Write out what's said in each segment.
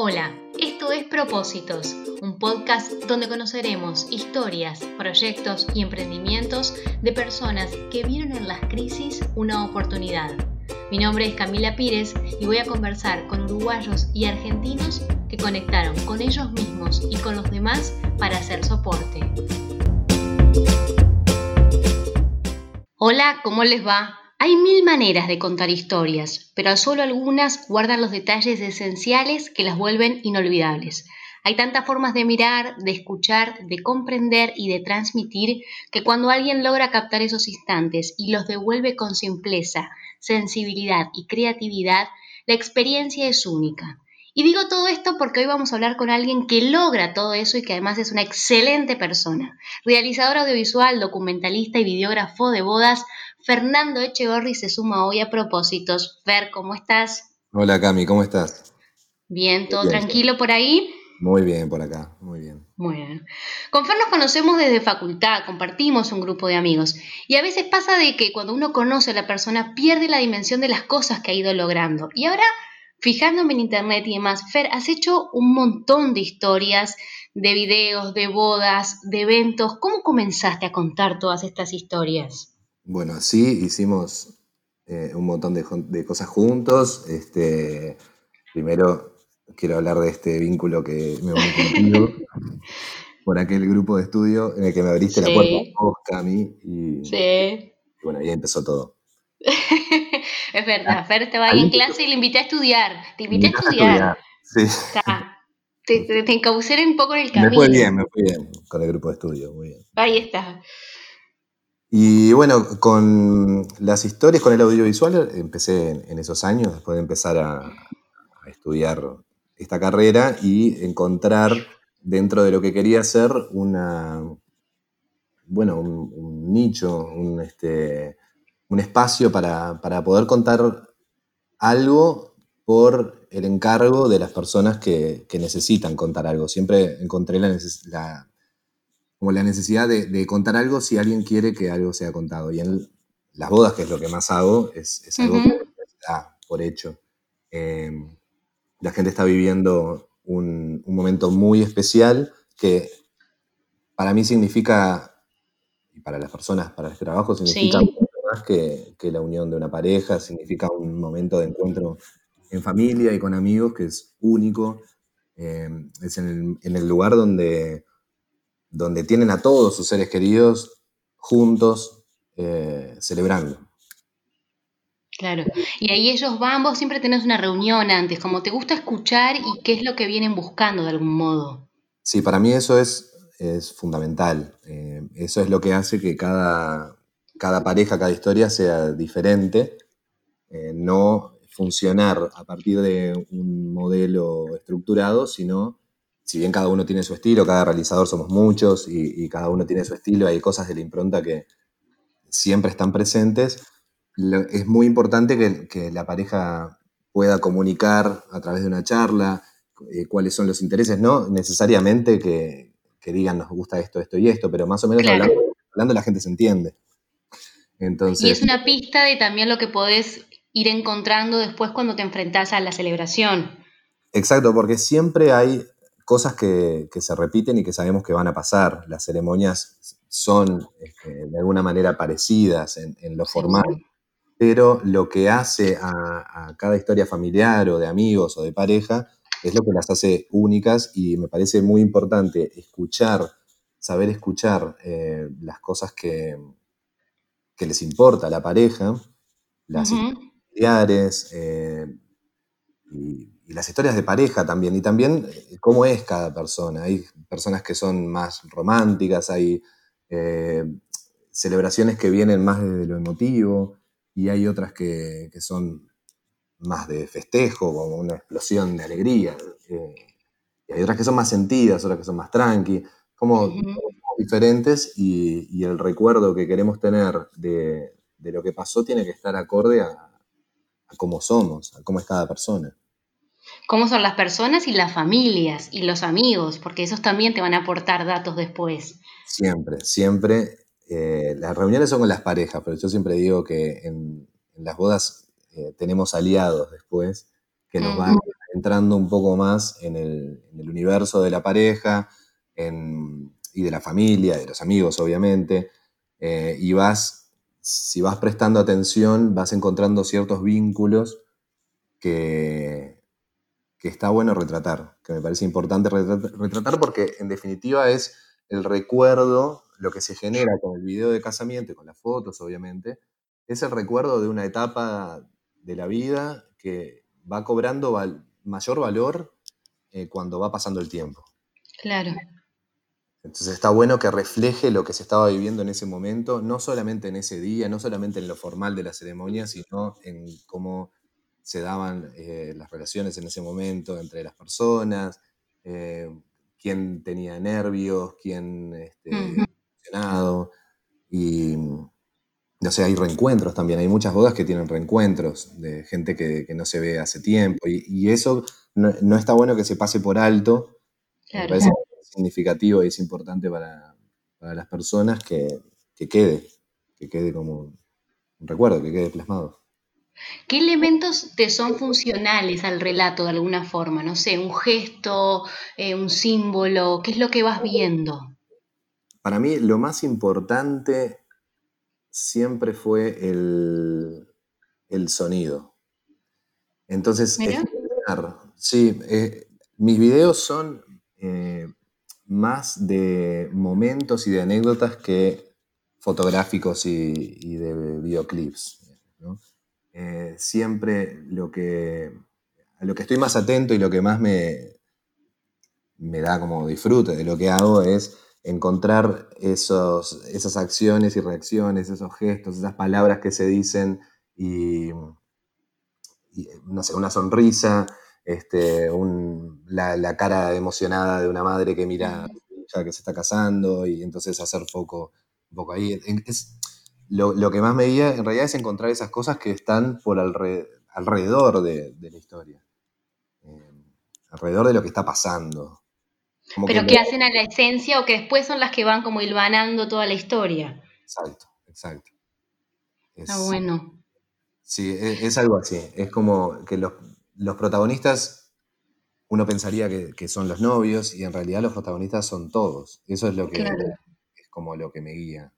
Hola, esto es Propósitos, un podcast donde conoceremos historias, proyectos y emprendimientos de personas que vieron en las crisis una oportunidad. Mi nombre es Camila Pírez y voy a conversar con uruguayos y argentinos que conectaron con ellos mismos y con los demás para hacer soporte. Hola, ¿cómo les va? Hay mil maneras de contar historias, pero solo algunas guardan los detalles esenciales que las vuelven inolvidables. Hay tantas formas de mirar, de escuchar, de comprender y de transmitir que cuando alguien logra captar esos instantes y los devuelve con simpleza, sensibilidad y creatividad, la experiencia es única. Y digo todo esto porque hoy vamos a hablar con alguien que logra todo eso y que además es una excelente persona. Realizador audiovisual, documentalista y videógrafo de bodas, Fernando Echegorri se suma hoy a propósitos. Fer, ¿cómo estás? Hola Cami, ¿cómo estás? Bien, ¿todo tranquilo por ahí? Muy bien por acá, muy bien. Muy bien. Con Fer nos conocemos desde facultad, compartimos un grupo de amigos. Y a veces pasa de que cuando uno conoce a la persona pierde la dimensión de las cosas que ha ido logrando. Y ahora, fijándome en internet y demás, Fer, has hecho un montón de historias, de videos, de bodas, de eventos. ¿Cómo comenzaste a contar todas estas historias? Bueno, así hicimos eh, un montón de, cosas juntos. Este, primero quiero hablar de este vínculo que me uní contigo por aquel grupo de estudio en el que me abriste la puerta a vos, Cami. Y, sí. bueno, ahí empezó todo. es verdad, Fer estaba ahí en clase y le invité a estudiar. Te invité a estudiar. Sí. Te, te, te encaucé un poco en el camino. Me fue bien, me fue bien con el grupo de estudio, muy bien. Ahí está. Y bueno, con las historias, con el audiovisual, empecé en, esos años, después de empezar a, estudiar esta carrera y encontrar dentro de lo que quería hacer una, bueno, un, nicho, un, este, un espacio para, poder contar algo por el encargo de las personas que, necesitan contar algo. Siempre encontré la, la, como la necesidad de, contar algo si alguien quiere que algo sea contado. Y en las bodas, que es lo que más hago, es, algo que está por hecho. Em, la gente está viviendo un, momento muy especial que para mí significa, y para las personas, para el trabajo, significa más que, la unión de una pareja, significa un momento de encuentro en familia y con amigos que es único. Em, es en el lugar donde donde tienen a todos sus seres queridos juntos eh, celebrando. Claro, y ahí ellos van, vos siempre tenés una reunión antes, como te gusta escuchar y qué es lo que vienen buscando de algún modo. Sí, para mí eso es, es fundamental. Eh, eso es lo que hace que cada, cada pareja, cada historia sea diferente, eh, no funcionar a partir de un modelo estructurado, sino si bien cada uno tiene su estilo, cada realizador somos muchos y, cada uno tiene su estilo, hay cosas de la impronta que siempre están presentes, es muy importante que, la pareja pueda comunicar a través de una charla eh, cuáles son los intereses, no necesariamente que, digan nos gusta esto, esto y esto, pero más o menos hablando, la gente se entiende. Entonces, y es una pista de también lo que podés ir encontrando después cuando te enfrentás a la celebración. Exacto, porque siempre hay cosas que, se repiten y que sabemos que van a pasar. Las ceremonias son este, de alguna manera parecidas en, lo formal, pero lo que hace a, cada historia familiar o de amigos o de pareja es lo que las hace únicas y me parece muy importante escuchar, saber escuchar eh, las cosas que, que, les importa a la pareja, las familiares eh, y y las historias de pareja también, y también eh, cómo es cada persona. Hay personas que son más románticas, hay eh, celebraciones que vienen más de lo emotivo, y hay otras que, son más de festejo, como una explosión de alegría. Eh, y hay otras que son más sentidas, otras que son más tranqui, como diferentes, y, el recuerdo que queremos tener de, lo que pasó tiene que estar acorde a, a cómo somos, a cómo es cada persona cómo son las personas y las familias y los amigos, porque esos también te van a aportar datos después. Siempre, siempre. Eh, las reuniones son con las parejas, pero yo siempre digo que en, las bodas eh, tenemos aliados después que nos van entrando un poco más en el, universo de la pareja y de la familia, de los amigos, obviamente, eh, y vas, si vas prestando atención, vas encontrando ciertos vínculos que, que está bueno retratar, que me parece importante retratar porque en definitiva es el recuerdo, lo que se genera con el video de casamiento y con las fotos, obviamente, es el recuerdo de una etapa de la vida que va cobrando mayor valor eh, cuando va pasando el tiempo. Claro. Entonces está bueno que refleje lo que se estaba viviendo en ese momento, no solamente en ese día, no solamente en lo formal de la ceremonia, sino en cómo se daban eh, las relaciones en ese momento entre las personas, eh, quién tenía nervios, quién este, emocionado. Y no sé, hay reencuentros también, hay muchas bodas que tienen reencuentros de gente que, no se ve hace tiempo. Y, eso no, está bueno que se pase por alto. Me parece significativo y es importante para, las personas que, que quede, que quede como un recuerdo, que quede plasmado. ¿Qué elementos te son funcionales al relato de alguna forma? No sé, un gesto, eh, un símbolo, ¿qué es lo que vas viendo? Para mí lo más importante siempre fue el, sonido. Entonces, sí, eh, mis videos son eh, más de momentos y de anécdotas que fotográficos y, y de videoclips. ¿no? Eh, siempre lo que, a lo que estoy más atento y lo que más me, me da como disfrute de lo que hago es encontrar esos, esas acciones y reacciones, esos gestos, esas palabras que se dicen y, no sé, una sonrisa, este, la, cara emocionada de una madre que mira ya que se está casando y entonces hacer foco un poco ahí. Es, lo, que más me guía en realidad es encontrar esas cosas que están por alrededor de, la historia, eh, alrededor de lo que está pasando. Pero que, hacen a la esencia o que después son las que van como hilvanando toda la historia. Exacto, exacto. Está bueno. Sí, es, algo así. Es como que los, protagonistas, uno pensaría que, son los novios y en realidad los protagonistas son todos. Eso es lo que es como lo que me guía.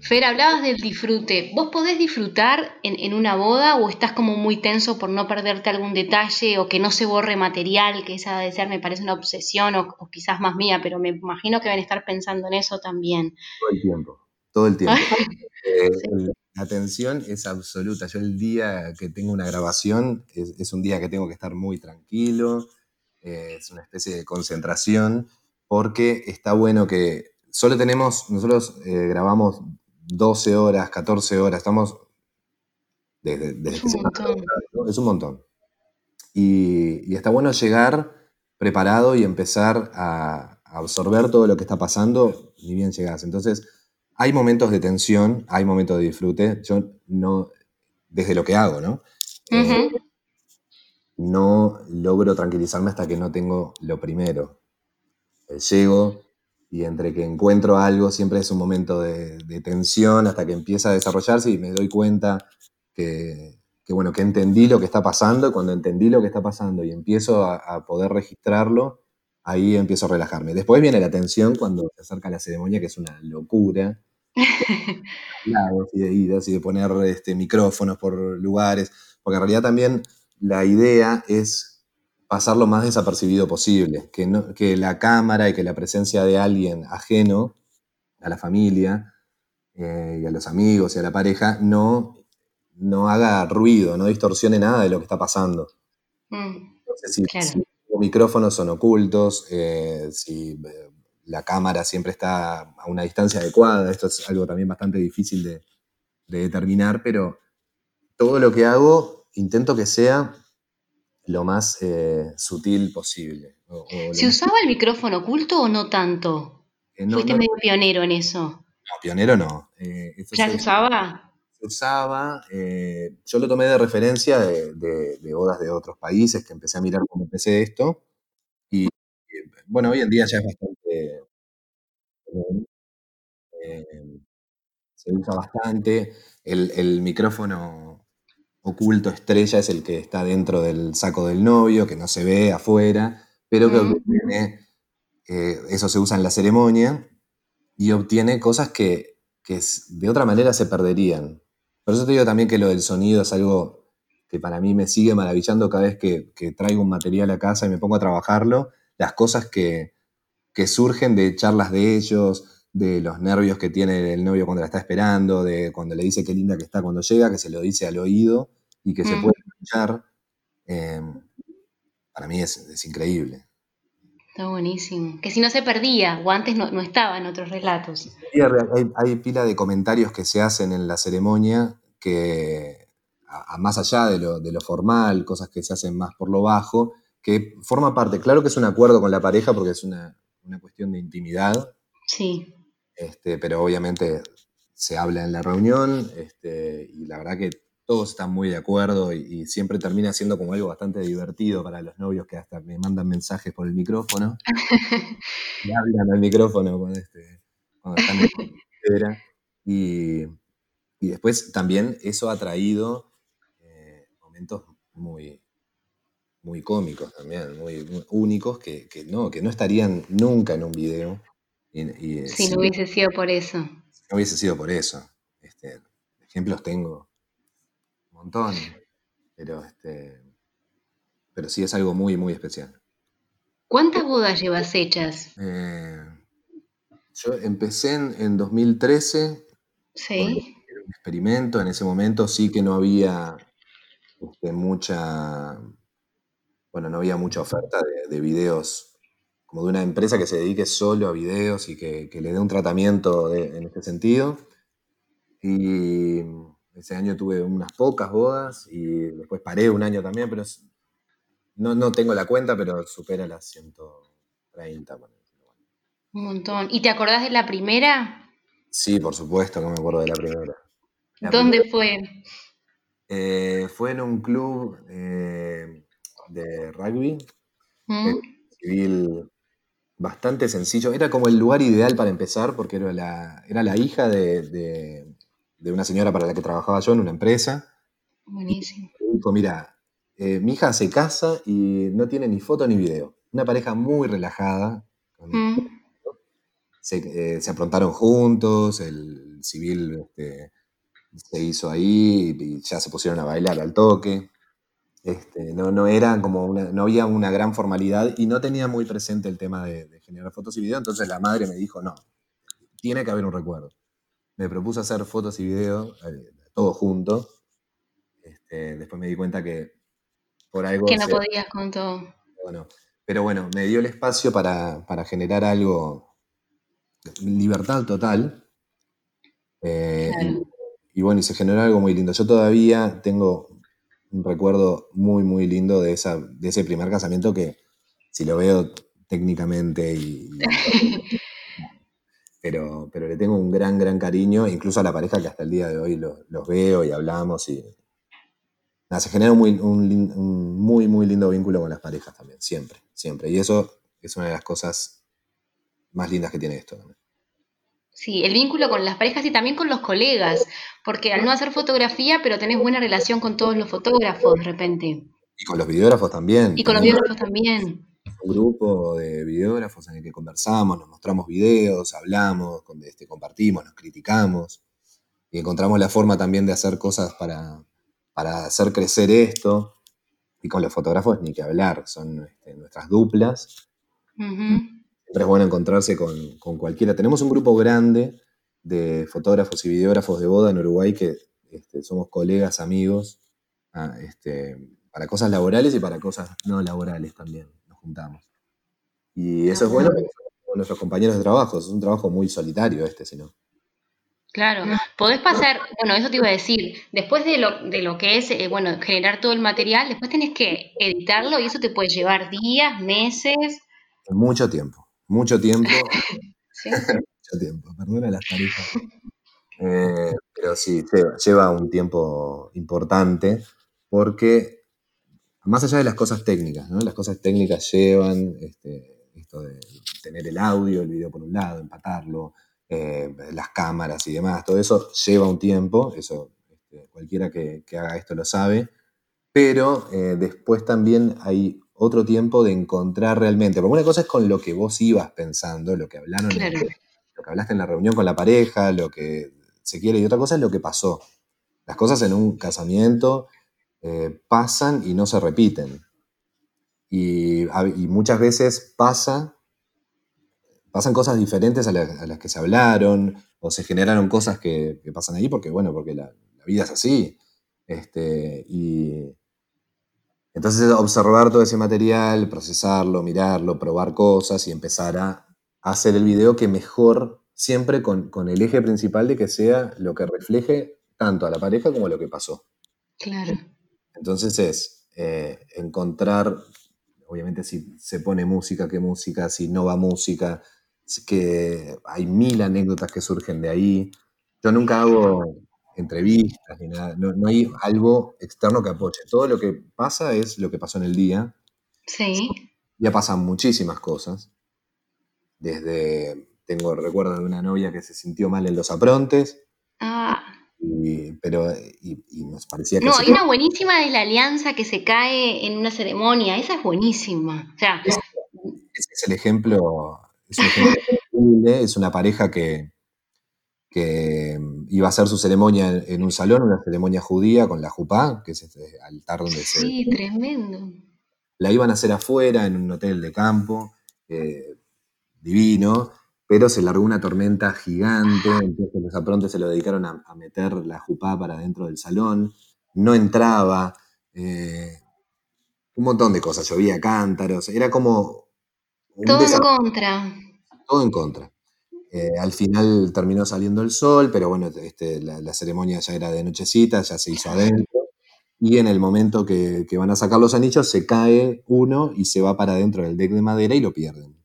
Fer, hablabas del disfrute. ¿Vos podés disfrutar en, una boda o estás como muy tenso por no perderte algún detalle o que no se borre material, que esa de ser me parece una obsesión o, quizás más mía, pero me imagino que van a estar pensando en eso también? Todo el tiempo, todo el tiempo. Eh, la atención es absoluta. Yo el día que tengo una grabación es, un día que tengo que estar muy tranquilo, eh, es una especie de concentración, porque está bueno que solo tenemos, nosotros eh, grabamos 12 horas, 14 horas, estamos desde, es, un montón. es un montón. Y, está bueno llegar preparado y empezar a, absorber todo lo que está pasando, ni bien llegas. Entonces, hay momentos de tensión, hay momentos de disfrute. Yo no, desde lo que hago, ¿no? Eh, no logro tranquilizarme hasta que no tengo lo primero. Eh, llego, y entre que encuentro algo siempre es un momento de, tensión hasta que empieza a desarrollarse y me doy cuenta que, bueno, que entendí lo que está pasando y cuando entendí lo que está pasando y empiezo a, poder registrarlo, ahí empiezo a relajarme. Después viene la tensión cuando se acerca la ceremonia, que es una locura. y de idas y de poner este, micrófonos por lugares, porque en realidad también la idea es pasar lo más desapercibido posible, que, no, que la cámara y que la presencia de alguien ajeno a la familia eh, y a los amigos y a la pareja no, no haga ruido, no distorsione nada de lo que está pasando. Mm, si, los micrófonos son ocultos, eh, si eh, la cámara siempre está a una distancia adecuada, esto es algo también bastante difícil de, de determinar, pero todo lo que hago intento que sea lo más eh, sutil posible. ¿Se usaba el micrófono oculto o no tanto? Eh, Fuiste medio pionero en eso. No, pionero no. Eh, ¿Ya se usaba? Se usaba. yo lo tomé de referencia de, bodas de otros países, que empecé a mirar cuando empecé esto. Y, bueno, hoy en día ya es bastante. se usa bastante. el micrófono oculto estrella es el que está dentro del saco del novio, que no se ve afuera, pero que obtiene, eh, eso se usa en la ceremonia, y obtiene cosas que, de otra manera se perderían. Por eso te digo también que lo del sonido es algo que para mí me sigue maravillando cada vez que, traigo un material a casa y me pongo a trabajarlo, las cosas que, que surgen de charlas de ellos, de los nervios que tiene el novio cuando la está esperando, de cuando le dice qué linda que está cuando llega, que se lo dice al oído y que se mm. puede escuchar. Em, para mí es, increíble. Está buenísimo. Que si no se perdía, o antes no, estaba en otros relatos. Hay, hay, pila de comentarios que se hacen en la ceremonia que, más allá de lo, de lo formal, cosas que se hacen más por lo bajo, que forma parte, claro que es un acuerdo con la pareja porque es una, una cuestión de intimidad. Sí. Este, pero obviamente se habla en la reunión este, y la verdad que todos están muy de acuerdo y, siempre termina siendo como algo bastante divertido para los novios que hasta me mandan mensajes por el micrófono. y hablan al micrófono cuando, este, están en la y, y después también eso ha traído eh, momentos muy, muy cómicos también, muy, únicos, que, no, que no estarían nunca en un video eh, si no hubiese sido por eso. Si no hubiese sido por eso. Este, ejemplos tengo un montón, pero, este, pero sí es algo muy, muy especial. ¿Cuántas bodas llevas hechas? Eh, yo empecé en, 2013. Sí. Un experimento, en ese momento sí que no había este, mucha, bueno, no había mucha oferta de, de videos como de una empresa que se dedique solo a videos y que, le dé un tratamiento en este sentido. Y ese año tuve unas pocas bodas y después paré un año también, pero no, no tengo la cuenta, pero supera las 130. Un montón. ¿Y te acordás de la primera? Sí, por supuesto que me acuerdo de la primera. ¿Dónde fue? Eh, fue en un club eh, de rugby, ¿Mm? civil bastante sencillo. Era como el lugar ideal para empezar porque era la, era la hija de, una señora para la que trabajaba yo en una empresa. Buenísimo. dijo, mira, eh, mi hija se casa y no tiene ni foto ni video. Una pareja muy relajada. Mm. Eh, se, aprontaron juntos, el civil este, se hizo ahí y ya se pusieron a bailar al toque. Este, no, no, era como no había una gran formalidad y no tenía muy presente el tema de, generar fotos y videos, entonces la madre me dijo, no, tiene que haber un recuerdo. Me propuso hacer fotos y videos, eh, todo junto. Este, después me di cuenta que por algo... Que no podías con todo. Bueno, pero bueno, me dio el espacio para, generar algo, libertad total. Eh, y, y bueno, y se generó algo muy lindo. Yo todavía tengo un recuerdo muy, muy lindo de, esa, de ese primer casamiento que si lo veo técnicamente y... pero, pero le tengo un gran, gran cariño, incluso a la pareja que hasta el día de hoy los veo y hablamos y... se genera un muy, un muy, muy lindo vínculo con las parejas también, siempre, siempre. Y eso es una de las cosas más lindas que tiene esto también. Sí, el vínculo con las parejas y también con los colegas, porque al no hacer fotografía, pero tenés buena relación con todos los fotógrafos de repente. Y con los videógrafos también. Y con los videógrafos también. Un grupo de videógrafos en el que conversamos, nos mostramos videos, hablamos, este, compartimos, nos criticamos. Y encontramos la forma también de hacer cosas para, hacer crecer esto. Y con los fotógrafos ni que hablar, son este, nuestras duplas. Siempre es bueno encontrarse con, cualquiera. Tenemos un grupo grande de fotógrafos y videógrafos de boda en Uruguay que este, somos colegas, amigos, ah, este, para cosas laborales y para cosas no laborales también nos juntamos. Y eso es bueno con nuestros compañeros de trabajo, es un trabajo muy solitario este, si no. Claro, podés pasar, bueno, eso te iba a decir, después de lo, de lo que es, eh, bueno, generar todo el material, después tenés que editarlo y eso te puede llevar días, meses. Mucho tiempo mucho tiempo. mucho tiempo, perdona las tarifas. Eh, pero sí, lleva, un tiempo importante porque, más allá de las cosas técnicas, ¿no? las cosas técnicas llevan este, esto de tener el audio, el video por un lado, empatarlo, eh, las cámaras y demás, todo eso lleva un tiempo, eso este, cualquiera que, haga esto lo sabe, pero eh, después también hay otro tiempo de encontrar realmente, porque una cosa es con lo que vos ibas pensando, lo que hablaron, lo que hablaste en la reunión con la pareja, lo que se quiere, y otra cosa es lo que pasó. Las cosas en un casamiento eh, pasan y no se repiten. Y, muchas veces pasa, pasan cosas diferentes a, las que se hablaron, o se generaron cosas que, pasan ahí porque, bueno, porque la, vida es así. Este, y entonces observar todo ese material, procesarlo, mirarlo, probar cosas y empezar a, hacer el video que mejor, siempre con, con, el eje principal de que sea lo que refleje tanto a la pareja como a lo que pasó. Claro. Entonces es eh, encontrar, obviamente si se pone música, qué música, si no va música, que hay mil anécdotas que surgen de ahí. Yo nunca hago entrevistas ni nada, no, hay algo externo que apoye. Todo lo que pasa es lo que pasó en el día. Sí. Ya pasan muchísimas cosas. Desde, tengo recuerdo de una novia que se sintió mal en los aprontes. Ah. pero y, nos parecía que... No, hay una buenísima de la alianza que se cae en una ceremonia. Esa es buenísima. O sea, ese es el ejemplo es, una pareja que, que iba a hacer su ceremonia en un salón, una ceremonia judía con la jupá, que es este altar donde se... Sí, tremendo. La iban a hacer afuera, en un hotel de campo, eh, divino, pero se largó una tormenta gigante, entonces los aprontes se lo dedicaron a, meter la jupá para dentro del salón, no entraba, eh, un montón de cosas, llovía cántaros, era como todo en contra. Todo en contra. Eh, al final terminó saliendo el sol, pero bueno, este, la, ceremonia ya era de nochecita, ya se hizo adentro. Y en el momento que, van a sacar los anillos, se cae uno y se va para adentro del deck de madera y lo pierden.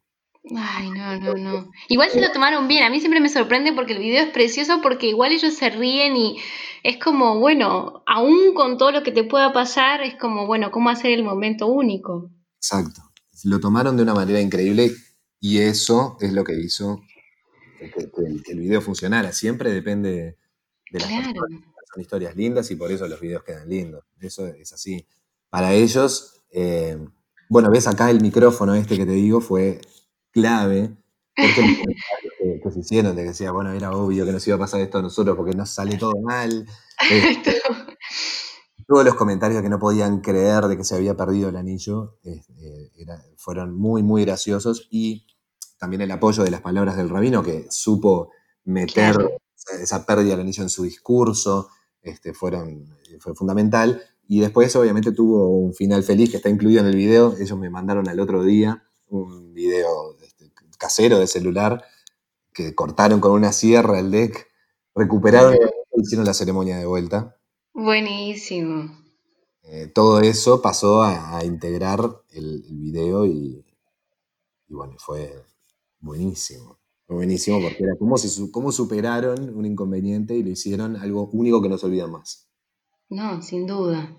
Ay, no, no, no. Igual se lo tomaron bien. A mí siempre me sorprende porque el video es precioso porque igual ellos se ríen y es como, bueno, aún con todo lo que te pueda pasar, es como, bueno, ¿cómo hacer el momento único? Exacto lo tomaron de una manera increíble y eso es lo que hizo que, el, video funcionara. Siempre depende de las personas. Son historias lindas y por eso los videos quedan lindos. Eso es así. Para ellos, eh, bueno, ves acá el micrófono este que te digo fue clave. Porque que, que se hicieron de que decía, bueno, era obvio que nos iba a pasar esto a nosotros porque nos sale todo mal. Este, todos los comentarios que no podían creer de que se había perdido el anillo eh, fueron muy, muy graciosos y también el apoyo de las palabras del rabino que supo meter esa pérdida del anillo en su discurso, este, fueron, fue fundamental. Y después obviamente tuvo un final feliz que está incluido en el video. Ellos me mandaron al otro día un video este, casero de celular que cortaron con una sierra el deck, recuperaron y hicieron la ceremonia de vuelta. Buenísimo. Eh, todo eso pasó a, integrar el, video y, bueno, fue buenísimo. Buenísimo porque era cómo, se, cómo superaron un inconveniente y lo hicieron algo único que no se olvida más. No, sin duda.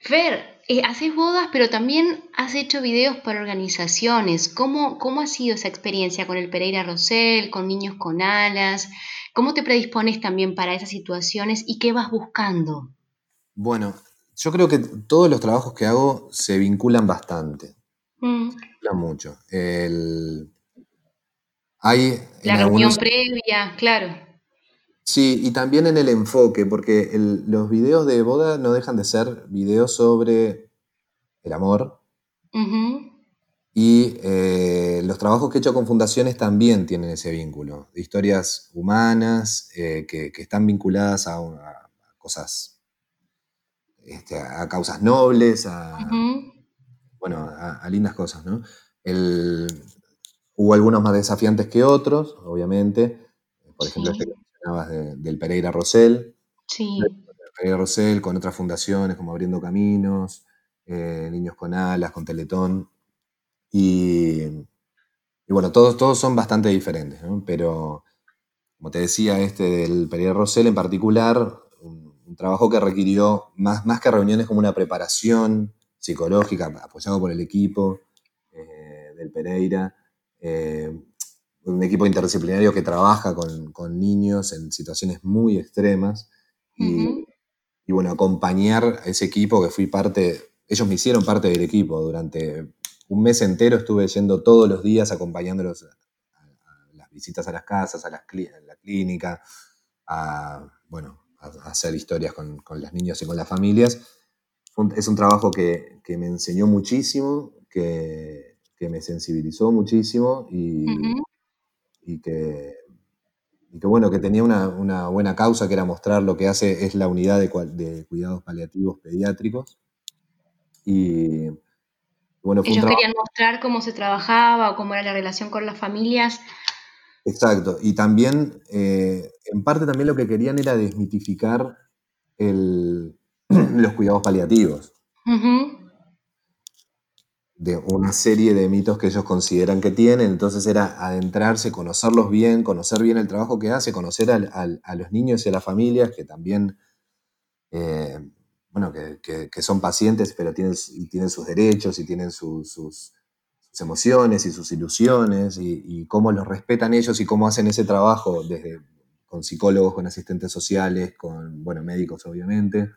Fer, eh, haces bodas, pero también has hecho videos para organizaciones. ¿Cómo, ¿Cómo ha sido esa experiencia con el Pereira Rosell, con Niños con Alas? ¿Cómo te predispones también para esas situaciones y qué vas buscando? Bueno, yo creo que todos los trabajos que hago se vinculan bastante. Mm. Vinculan mucho. Hay La reunión previa, claro. Sí, y también en el enfoque, porque los videos de boda no dejan de ser videos sobre el amor, y eh, los trabajos que he hecho con fundaciones también tienen ese vínculo, historias humanas eh, que, están vinculadas a, cosas, este, a causas nobles, a, bueno, a, lindas cosas, ¿no? Hubo algunos más desafiantes que otros, obviamente, por ejemplo, este que mencionabas del Pereira Rosell. Sí. Pereira Rosell con otras fundaciones como Abriendo Caminos, eh, Niños con Alas, con Teletón. Y, bueno, todos, todos son bastante diferentes, pero como te decía, este del Pereira Rosell en particular, un, trabajo que requirió más, más que reuniones como una preparación psicológica apoyado por el equipo eh, del Pereira, eh, un equipo interdisciplinario que trabaja con, niños en situaciones muy extremas y, y bueno, acompañar a ese equipo que fui parte, ellos me hicieron parte del equipo durante un mes entero estuve yendo todos los días acompañándolos a, las visitas a las casas, a, las, la clínica, a, bueno, a, hacer historias con, los niños y con las familias. Es un trabajo que, me enseñó muchísimo, que, me sensibilizó muchísimo y, que, bueno, que tenía una, buena causa que era mostrar lo que hace es la unidad de, de cuidados paliativos pediátricos. Y, ellos querían mostrar cómo se trabajaba o cómo era la relación con las familias. Exacto, y también, eh, en parte también lo que querían era desmitificar los cuidados paliativos. De una serie de mitos que ellos consideran que tienen, entonces era adentrarse, conocerlos bien, conocer bien el trabajo que hace, conocer a los niños y a las familias que también eh, bueno, que, son pacientes, pero tienen, tienen sus derechos y tienen sus, emociones y sus ilusiones y, cómo los respetan ellos y cómo hacen ese trabajo desde con psicólogos, con asistentes sociales, con, bueno, médicos obviamente.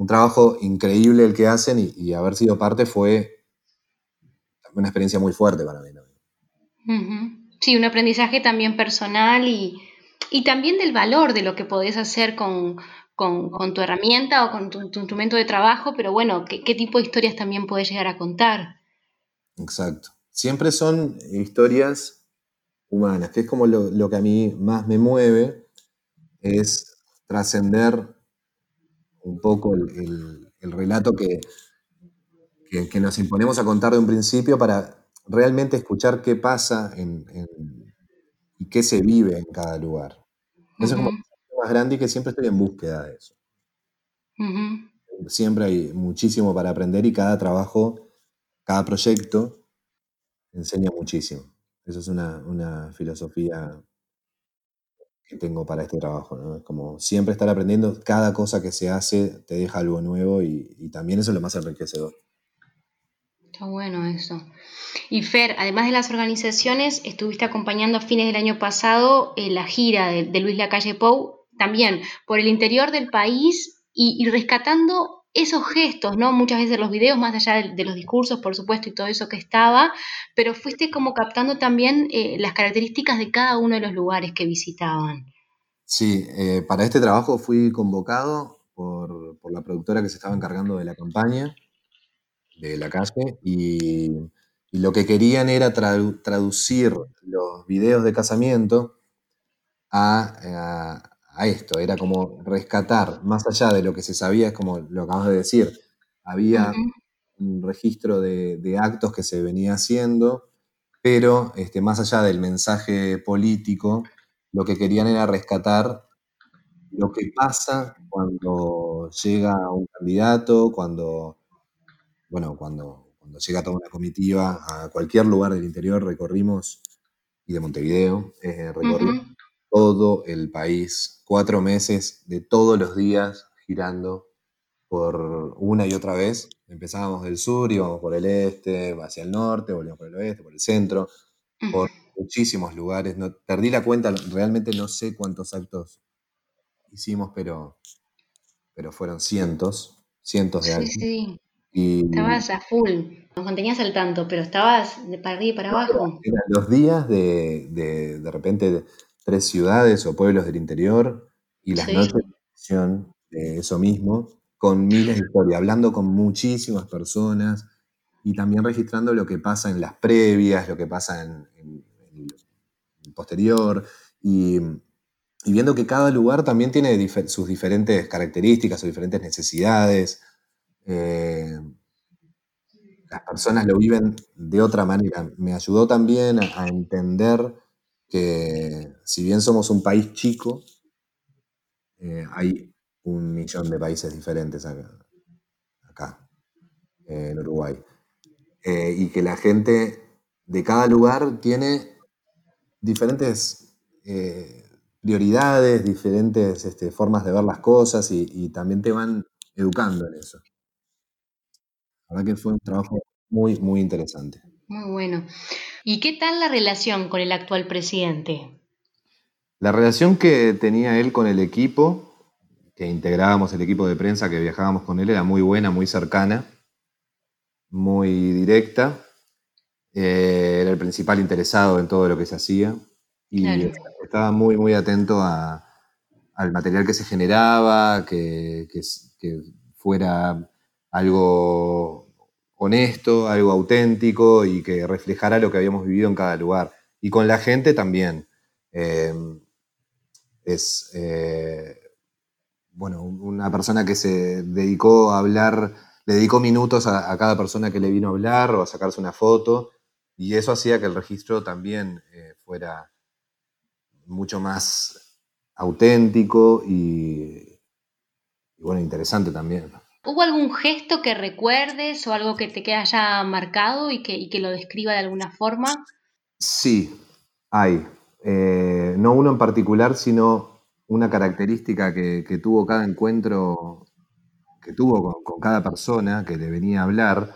Un trabajo increíble el que hacen y, haber sido parte fue una experiencia muy fuerte para mí. Sí, un aprendizaje también personal y, y también del valor de lo que podés hacer con, con, tu herramienta o con tu, instrumento de trabajo, pero bueno, ¿qué, tipo de historias también puedes llegar a contar? Exacto. Siempre son historias humanas, que es como lo, que a mí más me mueve, es trascender un poco el, relato que, que, nos imponemos a contar de un principio para realmente escuchar qué pasa y qué se vive en cada lugar. Eso es como más grande y que siempre estoy en búsqueda de eso. Siempre hay muchísimo para aprender y cada trabajo, cada proyecto enseña muchísimo. Esa es una, filosofía que tengo para este trabajo, Es como siempre estar aprendiendo, cada cosa que se hace te deja algo nuevo y, y también eso es lo más enriquecedor. Está bueno eso. Y Fer, además de las organizaciones, estuviste acompañando a fines del año pasado eh, la gira de, de Luis Lacalle Pou también por el interior del país y, rescatando esos gestos, ¿no? Muchas veces los videos, más allá de, los discursos, por supuesto, y todo eso que estaba, pero fuiste como captando también eh, las características de cada uno de los lugares que visitaban. Sí, eh, para este trabajo fui convocado por, la productora que se estaba encargando de la campaña de la calle y, lo que querían era traducir los videos de casamiento a esto, era como rescatar, más allá de lo que se sabía, es como lo acabas de decir, había un registro de, actos que se venía haciendo, pero este, más allá del mensaje político, lo que querían era rescatar lo que pasa cuando llega un candidato, cuando, bueno, cuando, cuando llega toda una comitiva a cualquier lugar del interior, recorrimos, y de Montevideo, eh, recorrimos todo el país, cuatro meses de todos los días girando por una y otra vez. Empezábamos del sur, íbamos por el este, hacia el norte, volvíamos por el oeste, por el centro, por muchísimos lugares. No, perdí la cuenta, realmente no sé cuántos actos hicimos, pero, pero fueron cientos, cientos de actos. Sí, sí. Estabas a full, nos mantenías al tanto, pero estabas de para arriba y para abajo. Eran los días de, de, de repente tres ciudades o pueblos del interior y las noches de eso mismo, con miles de historias, hablando con muchísimas personas y también registrando lo que pasa en las previas, lo que pasa en, el posterior y, viendo que cada lugar también tiene sus diferentes características, sus diferentes necesidades. Eh, las personas lo viven de otra manera. Me ayudó también a entender que si bien somos un país chico, eh, hay un millón de países diferentes acá, en Uruguay. Eh, y que la gente de cada lugar tiene diferentes eh, prioridades, diferentes este, formas de ver las cosas y, y, también te van educando en eso. La verdad que fue un trabajo muy, muy interesante. Muy bueno. ¿Y qué tal la relación con el actual presidente? La relación que tenía él con el equipo, que integrábamos el equipo de prensa, que viajábamos con él, era muy buena, muy cercana, muy directa. Eh, era el principal interesado en todo lo que se hacía y estaba muy, muy atento al material que se generaba, que, que fuera algo honesto, algo auténtico y que reflejara lo que habíamos vivido en cada lugar. Y con la gente también. Eh, es eh, bueno, una persona que se dedicó a hablar, le dedicó minutos a, cada persona que le vino a hablar o a sacarse una foto, y eso hacía que el registro también eh, fuera mucho más auténtico y, y, bueno, interesante también. ¿Hubo algún gesto que recuerdes o algo que te haya marcado y que, y que lo describa de alguna forma? Sí, hay. Eh, no uno en particular, sino una característica que, tuvo cada encuentro, que tuvo con, cada persona que le venía a hablar,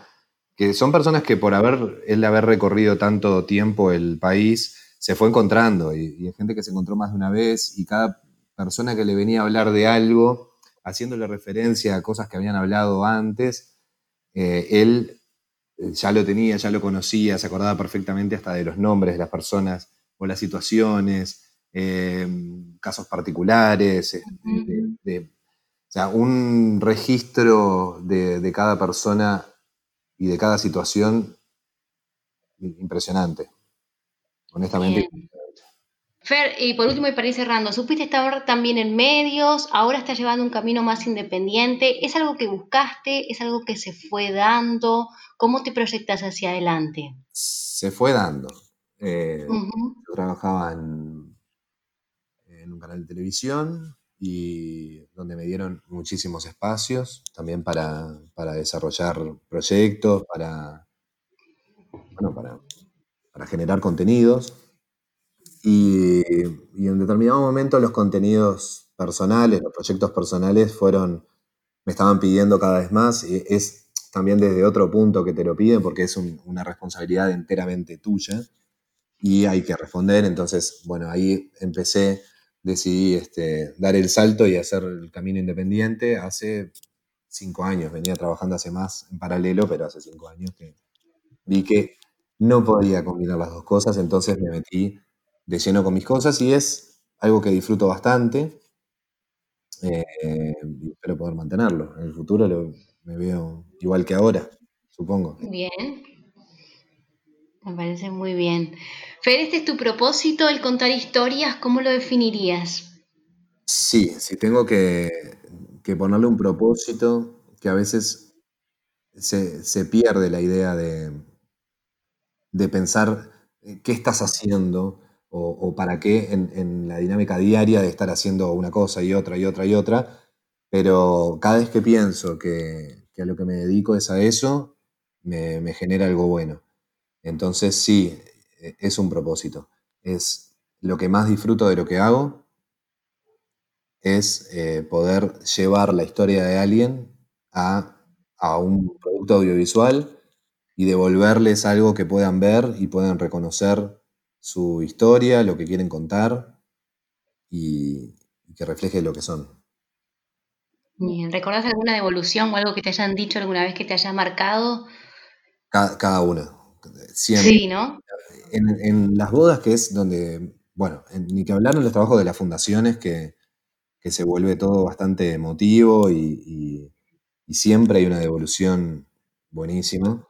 que son personas que por haber, él haber recorrido tanto tiempo el país, se fue encontrando y, y hay gente que se encontró más de una vez y cada persona que le venía a hablar de algo, haciéndole referencia a cosas que habían hablado antes, eh, él eh, ya lo tenía, ya lo conocía, se acordaba perfectamente hasta de los nombres de las personas o las situaciones, eh, casos particulares, este, o sea, un registro de, cada persona y de cada situación impresionante, honestamente. Fer, y por último, y para ir cerrando, supiste estar también en medios, ahora estás llevando un camino más independiente. ¿Es algo que buscaste? ¿Es algo que se fue dando? ¿Cómo te proyectas hacia adelante? Se fue dando. Eh, yo trabajaba en, un canal de televisión y donde me dieron muchísimos espacios también para, desarrollar proyectos, para, para, para generar contenidos. Y, en determinado momento los contenidos personales, los proyectos personales fueron, me estaban pidiendo cada vez más. Y es también desde otro punto que te lo piden porque es una responsabilidad enteramente tuya y hay que responder. Entonces, bueno, ahí empecé, decidí este, dar el salto y hacer el camino independiente hace cinco años. Venía trabajando hace más en paralelo, pero hace cinco años que vi que no podía combinar las dos cosas, entonces me metí de lleno con mis cosas y es algo que disfruto bastante. Eh, y espero poder mantenerlo. En el futuro me veo igual que ahora, supongo. Bien. Me parece muy bien. Fer, ¿este es tu propósito, el contar historias? ¿Cómo lo definirías? Sí, sí tengo que, ponerle un propósito que a veces se, pierde la idea de, de, pensar eh, qué estás haciendo o, para qué en, la dinámica diaria de estar haciendo una cosa y otra y otra y otra. Pero cada vez que pienso que, a lo que me dedico es a eso, me genera algo bueno. Entonces sí, e, es un propósito. Es lo que más disfruto de lo que hago, es eh, poder llevar la historia de alguien a, un producto audiovisual y devolverles algo que puedan ver y puedan reconocer su historia, lo que quieren contar y, que refleje lo que son. Bien, ¿recordás alguna devolución o algo que te hayan dicho alguna vez que te haya marcado? cada una. Sí, ¿no? En, las bodas, que es donde, bueno, ni que hablar en los trabajos de las fundaciones, que, se vuelve todo bastante emotivo y, siempre hay una devolución buenísima.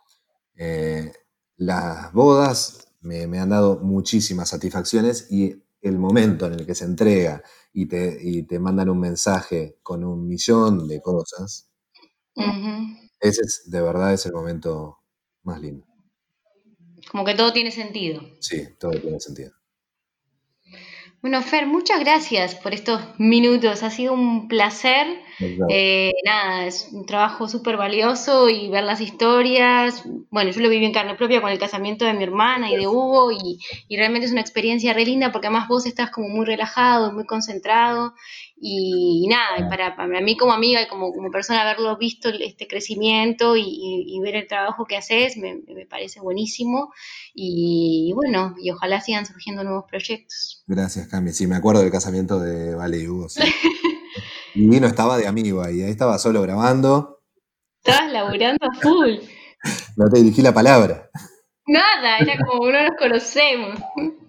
Eh, las bodas me, han dado muchísimas satisfacciones y el momento en el que se entrega y te, y te mandan un mensaje con un millón de cosas, ese es, de verdad es el momento más lindo. Como que todo tiene sentido. Sí, todo tiene sentido. Bueno, Fer, muchas gracias por estos minutos. Ha sido un placer. Eh, nada, es un trabajo súper valioso y ver las historias. Bueno, yo lo viví en carne propia con el casamiento de mi hermana y de Hugo y, realmente es una experiencia re linda porque además vos estás como muy relajado, muy concentrado y, nada, para, para, mí como amiga y como, como persona haberlo visto este crecimiento y, ver el trabajo que haces me, me parece buenísimo y, bueno, y ojalá sigan surgiendo nuevos proyectos. Gracias, Cami. Sí, me acuerdo del casamiento de Vale y Hugo. Y no estaba de amigo ahí, ahí estaba solo grabando. Estabas laburando a full. No te dirigí la palabra. Nada, era como no nos conocemos.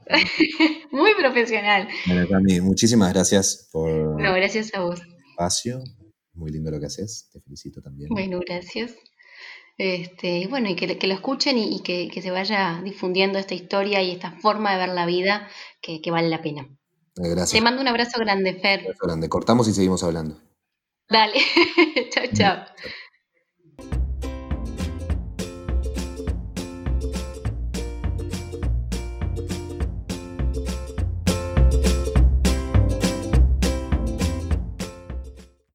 Muy profesional. Bueno, Cami, muchísimas gracias por No, gracias a vos. el espacio. Muy lindo lo que haces. Te felicito también. Bueno, gracias. Este, y bueno, y que, que lo escuchen y, y que, que se vaya difundiendo esta historia y esta forma de ver la vida que, que vale la pena. Eh, Te Gracias. mando un abrazo grande, Fer. Abrazo grande. Cortamos y seguimos hablando. Dale. chao. Chao.